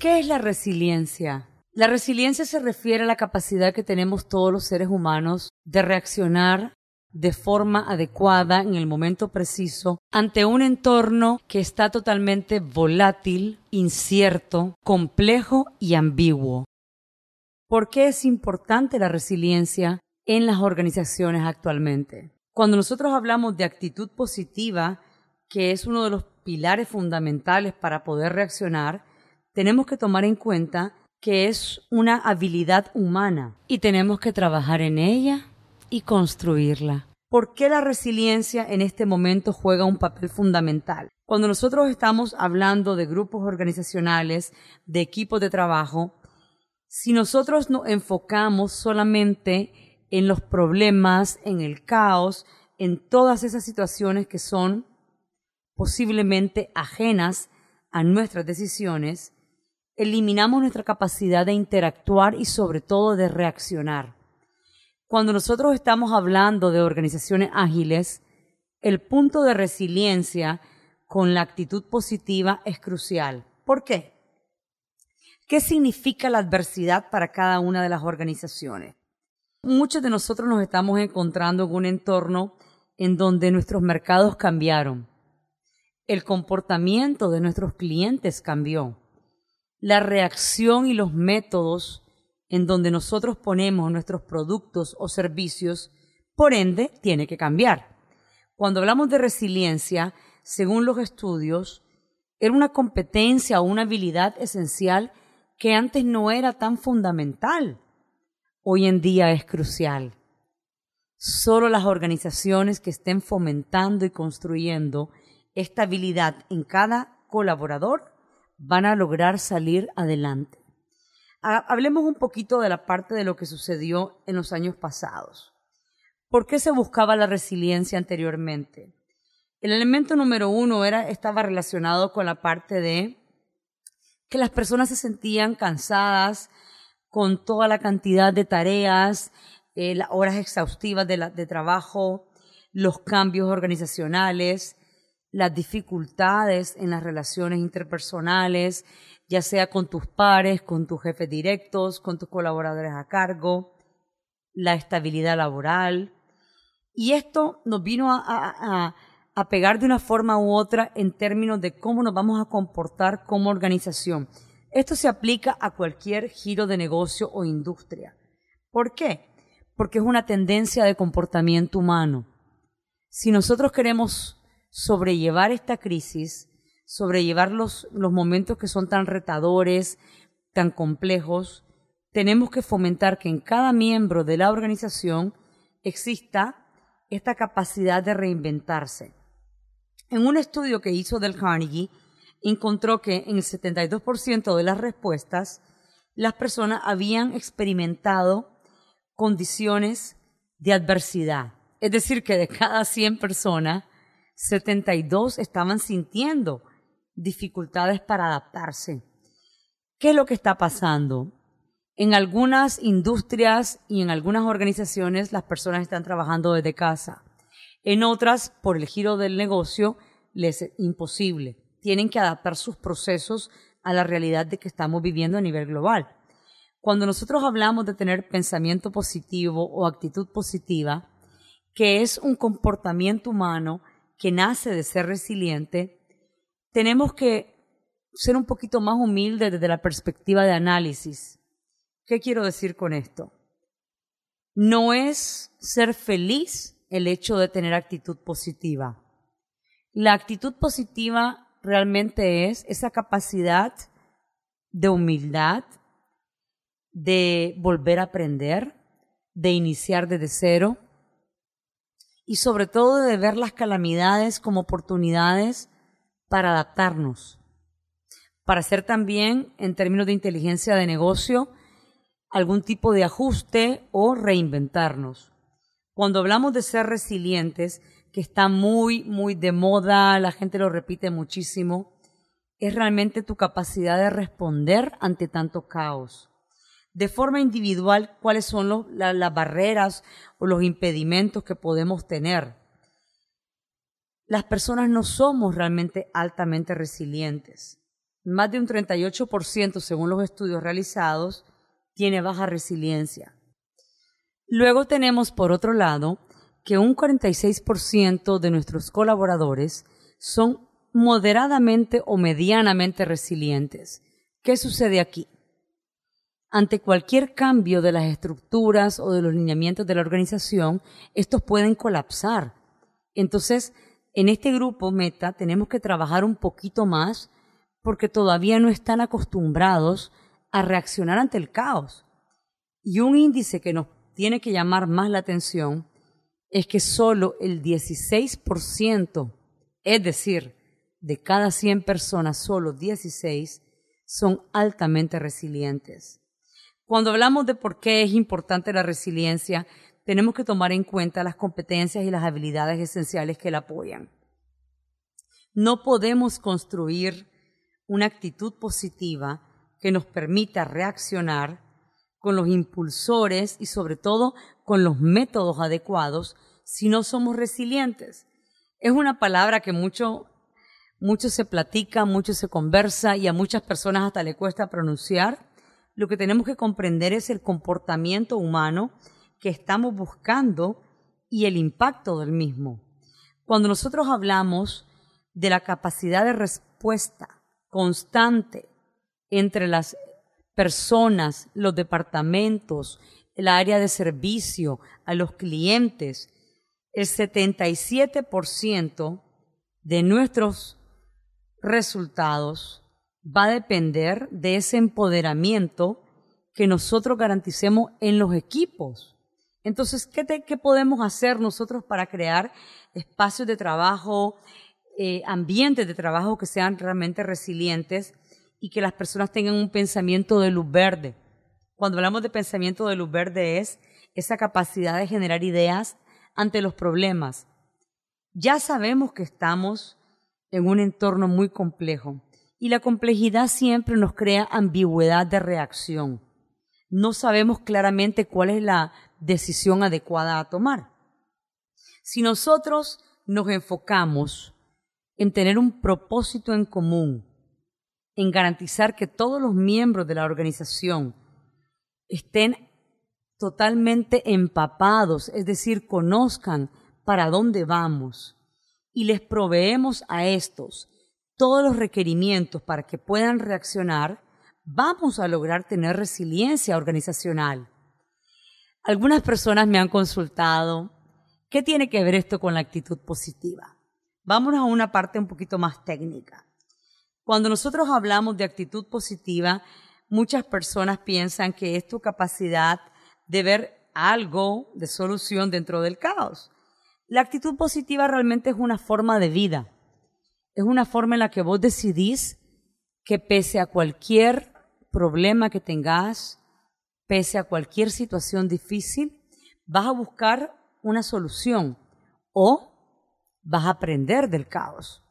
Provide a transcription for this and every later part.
¿Qué es la resiliencia? La resiliencia se refiere a la capacidad que tenemos todos los seres humanos de reaccionar de forma adecuada en el momento preciso ante un entorno que está totalmente volátil, incierto, complejo y ambiguo. ¿Por qué es importante la resiliencia en las organizaciones actualmente? Cuando nosotros hablamos de actitud positiva, que es uno de los pilares fundamentales para poder reaccionar, tenemos que tomar en cuenta que es una habilidad humana y tenemos que trabajar en ella y construirla. ¿Por qué la resiliencia en este momento juega un papel fundamental? Cuando nosotros estamos hablando de grupos organizacionales, de equipos de trabajo, si nosotros nos enfocamos solamente en los problemas, en el caos, en todas esas situaciones que son posiblemente ajenas a nuestras decisiones, eliminamos nuestra capacidad de interactuar y sobre todo de reaccionar. Cuando nosotros estamos hablando de organizaciones ágiles, el punto de resiliencia con la actitud positiva es crucial. ¿Por qué? ¿Qué significa la adversidad para cada una de las organizaciones? Muchos de nosotros nos estamos encontrando en un entorno en donde nuestros mercados cambiaron. El comportamiento de nuestros clientes cambió la reacción y los métodos en donde nosotros ponemos nuestros productos o servicios, por ende, tiene que cambiar. Cuando hablamos de resiliencia, según los estudios, era una competencia o una habilidad esencial que antes no era tan fundamental. Hoy en día es crucial. Solo las organizaciones que estén fomentando y construyendo esta habilidad en cada colaborador van a lograr salir adelante. Hablemos un poquito de la parte de lo que sucedió en los años pasados. ¿Por qué se buscaba la resiliencia anteriormente? El elemento número uno era, estaba relacionado con la parte de que las personas se sentían cansadas con toda la cantidad de tareas, eh, las horas exhaustivas de trabajo, los cambios organizacionales, las dificultades en las relaciones interpersonales, ya sea con tus pares, con tus jefes directos, con tus colaboradores a cargo, la estabilidad laboral. Y esto nos vino a, a, pegar de una forma u otra en términos de cómo nos vamos a comportar como organización. Esto se aplica a cualquier giro de negocio o industria. ¿Por qué? Porque es una tendencia de comportamiento humano. Si nosotros queremos sobrellevar esta crisis, sobrellevar los, los momentos que son tan retadores, tan complejos, tenemos que fomentar que en cada miembro de la organización exista esta capacidad de reinventarse. En un estudio que hizo Del Carnegie, encontró que en el 72% de las respuestas, las personas habían experimentado condiciones de adversidad. Es decir, que de cada 100 personas, 72 estaban sintiendo dificultades para adaptarse. ¿Qué es lo que está pasando? En algunas industrias y en algunas organizaciones las personas están trabajando desde casa. En otras, por el giro del negocio, les es imposible. Tienen que adaptar sus procesos a la realidad de que estamos viviendo a nivel global. Cuando nosotros hablamos de tener pensamiento positivo o actitud positiva, que es un comportamiento humano que nace de ser resiliente, tenemos que ser un poquito más humildes desde la perspectiva de análisis. ¿Qué quiero decir con esto? No es ser feliz el hecho de tener actitud positiva. La actitud positiva realmente es esa capacidad de humildad, de volver a aprender, de iniciar desde cero, y sobre todo de ver las calamidades como oportunidades para adaptarnos, para hacer también, en términos de inteligencia de negocio, algún tipo de ajuste o reinventarnos. Cuando hablamos de ser resilientes, que está muy, muy de moda, la gente lo repite muchísimo, es realmente tu capacidad de responder ante tanto caos. De forma individual, cuáles son las barreras o los impedimentos que podemos tener. Las personas no somos realmente altamente resilientes. Más de un 38%, según los estudios realizados, tiene baja resiliencia. Luego tenemos, por otro lado, que un 46% de nuestros colaboradores son moderadamente o medianamente resilientes. ¿Qué sucede aquí? Ante cualquier cambio de las estructuras o de los lineamientos de la organización, estos pueden colapsar. Entonces, en este grupo meta tenemos que trabajar un poquito más porque todavía no están acostumbrados a reaccionar ante el caos. Y un índice que nos tiene que llamar más la atención es que solo el 16%, es decir, de cada 100 personas, solo 16 son altamente resilientes. Cuando hablamos de por qué es importante la resiliencia, tenemos que tomar en cuenta las competencias y las habilidades esenciales que la apoyan. No podemos construir una actitud positiva que nos permita reaccionar con los impulsores y sobre todo con los métodos adecuados si no somos resilientes. Es una palabra que mucho, mucho se platica, mucho se conversa y a muchas personas hasta le cuesta pronunciar. Lo que tenemos que comprender es el comportamiento humano que estamos buscando y el impacto del mismo. Cuando nosotros hablamos de la capacidad de respuesta constante entre las personas, los departamentos, el área de servicio, a los clientes, el 77% de nuestros resultados va a depender de ese empoderamiento que nosotros garanticemos en los equipos. Entonces, ¿qué, ¿qué, podemos hacer nosotros para crear espacios de trabajo, eh, ambientes de trabajo que sean realmente resilientes y que las personas tengan un pensamiento de luz verde. Cuando hablamos de pensamiento de luz verde es esa capacidad de generar ideas ante los problemas. Ya sabemos que estamos en un entorno muy complejo y la complejidad siempre nos crea ambigüedad de reacción. No sabemos claramente cuál es la decisión adecuada a tomar. Si nosotros nos enfocamos en tener un propósito en común, en garantizar que todos los miembros de la organización estén totalmente empapados, es decir, conozcan para dónde vamos y les proveemos a estos todos los requerimientos para que puedan reaccionar, vamos a lograr tener resiliencia organizacional. Algunas personas me han consultado, ¿qué tiene que ver esto con la actitud positiva? Vámonos a una parte un poquito más técnica. Cuando nosotros hablamos de actitud positiva, muchas personas piensan que es tu capacidad de ver algo de solución dentro del caos. La actitud positiva realmente es una forma de vida. Es una forma en la que vos decidís que pese a cualquier problema que tengas, pese a cualquier situación difícil, vas a buscar una solución o vas a aprender del caos.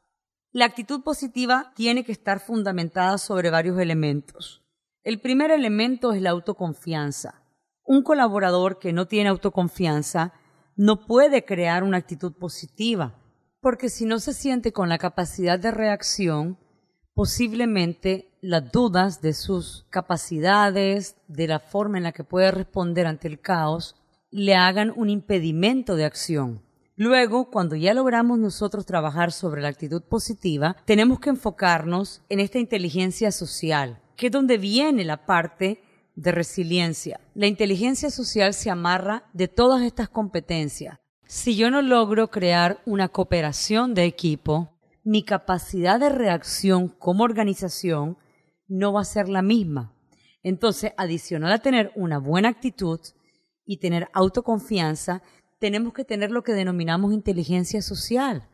La actitud positiva tiene que estar fundamentada sobre varios elementos. El primer elemento es la autoconfianza. Un colaborador que no tiene autoconfianza no puede crear una actitud positiva, porque si no se siente con la capacidad de reacción, posiblemente las dudas de sus capacidades, de la forma en la que puede responder ante el caos, le hagan un impedimento de acción. Luego, cuando ya logramos nosotros trabajar sobre la actitud positiva, tenemos que enfocarnos en esta inteligencia social, que es donde viene la parte de resiliencia. La inteligencia social se amarra de todas estas competencias. Si yo no logro crear una cooperación de equipo, mi capacidad de reacción como organización no va a ser la misma. Entonces, adicional a tener una buena actitud y tener autoconfianza, tenemos que tener lo que denominamos inteligencia social,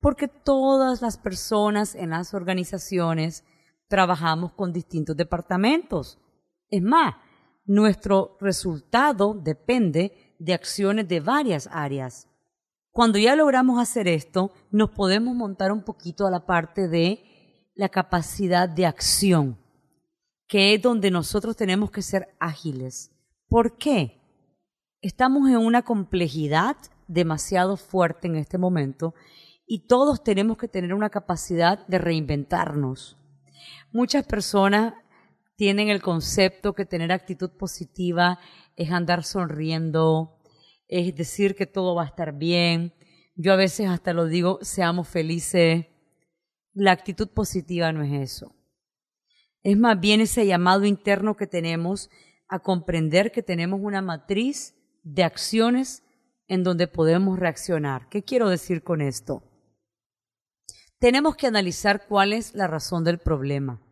porque todas las personas en las organizaciones trabajamos con distintos departamentos. Es más, nuestro resultado depende de acciones de varias áreas. Cuando ya logramos hacer esto, nos podemos montar un poquito a la parte de la capacidad de acción, que es donde nosotros tenemos que ser ágiles. ¿Por qué? Estamos en una complejidad demasiado fuerte en este momento y todos tenemos que tener una capacidad de reinventarnos. Muchas personas tienen el concepto que tener actitud positiva es andar sonriendo, es decir que todo va a estar bien. Yo a veces hasta lo digo, seamos felices. La actitud positiva no es eso. Es más bien ese llamado interno que tenemos a comprender que tenemos una matriz de acciones en donde podemos reaccionar. ¿Qué quiero decir con esto? Tenemos que analizar cuál es la razón del problema.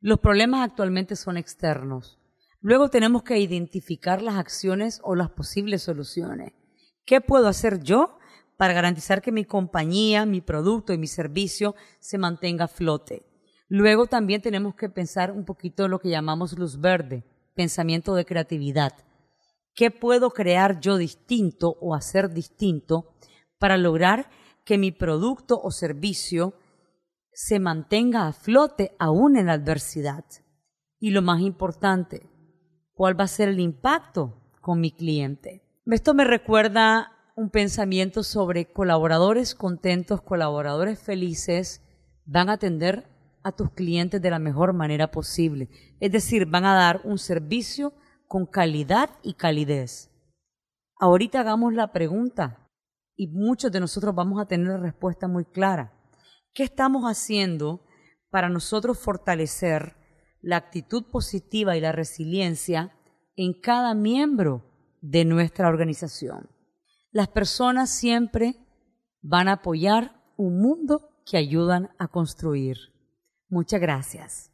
Los problemas actualmente son externos. Luego tenemos que identificar las acciones o las posibles soluciones. ¿Qué puedo hacer yo para garantizar que mi compañía, mi producto y mi servicio se mantenga a flote? Luego también tenemos que pensar un poquito lo que llamamos luz verde, pensamiento de creatividad. ¿Qué puedo crear yo distinto o hacer distinto para lograr que mi producto o servicio se mantenga a flote aún en la adversidad? Y lo más importante, ¿cuál va a ser el impacto con mi cliente? Esto me recuerda un pensamiento sobre colaboradores contentos, colaboradores felices, van a atender a tus clientes de la mejor manera posible. Es decir, van a dar un servicio con calidad y calidez. Ahorita hagamos la pregunta y muchos de nosotros vamos a tener la respuesta muy clara. ¿Qué estamos haciendo para nosotros fortalecer la actitud positiva y la resiliencia en cada miembro de nuestra organización? Las personas siempre van a apoyar un mundo que ayudan a construir. Muchas gracias.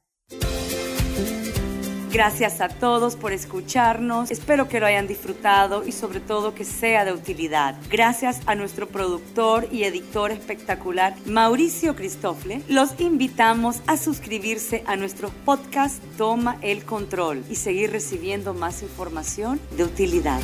Gracias a todos por escucharnos. Espero que lo hayan disfrutado y sobre todo que sea de utilidad. Gracias a nuestro productor y editor espectacular, Mauricio Cristofle. Los invitamos a suscribirse a nuestro podcast Toma el Control y seguir recibiendo más información de utilidad.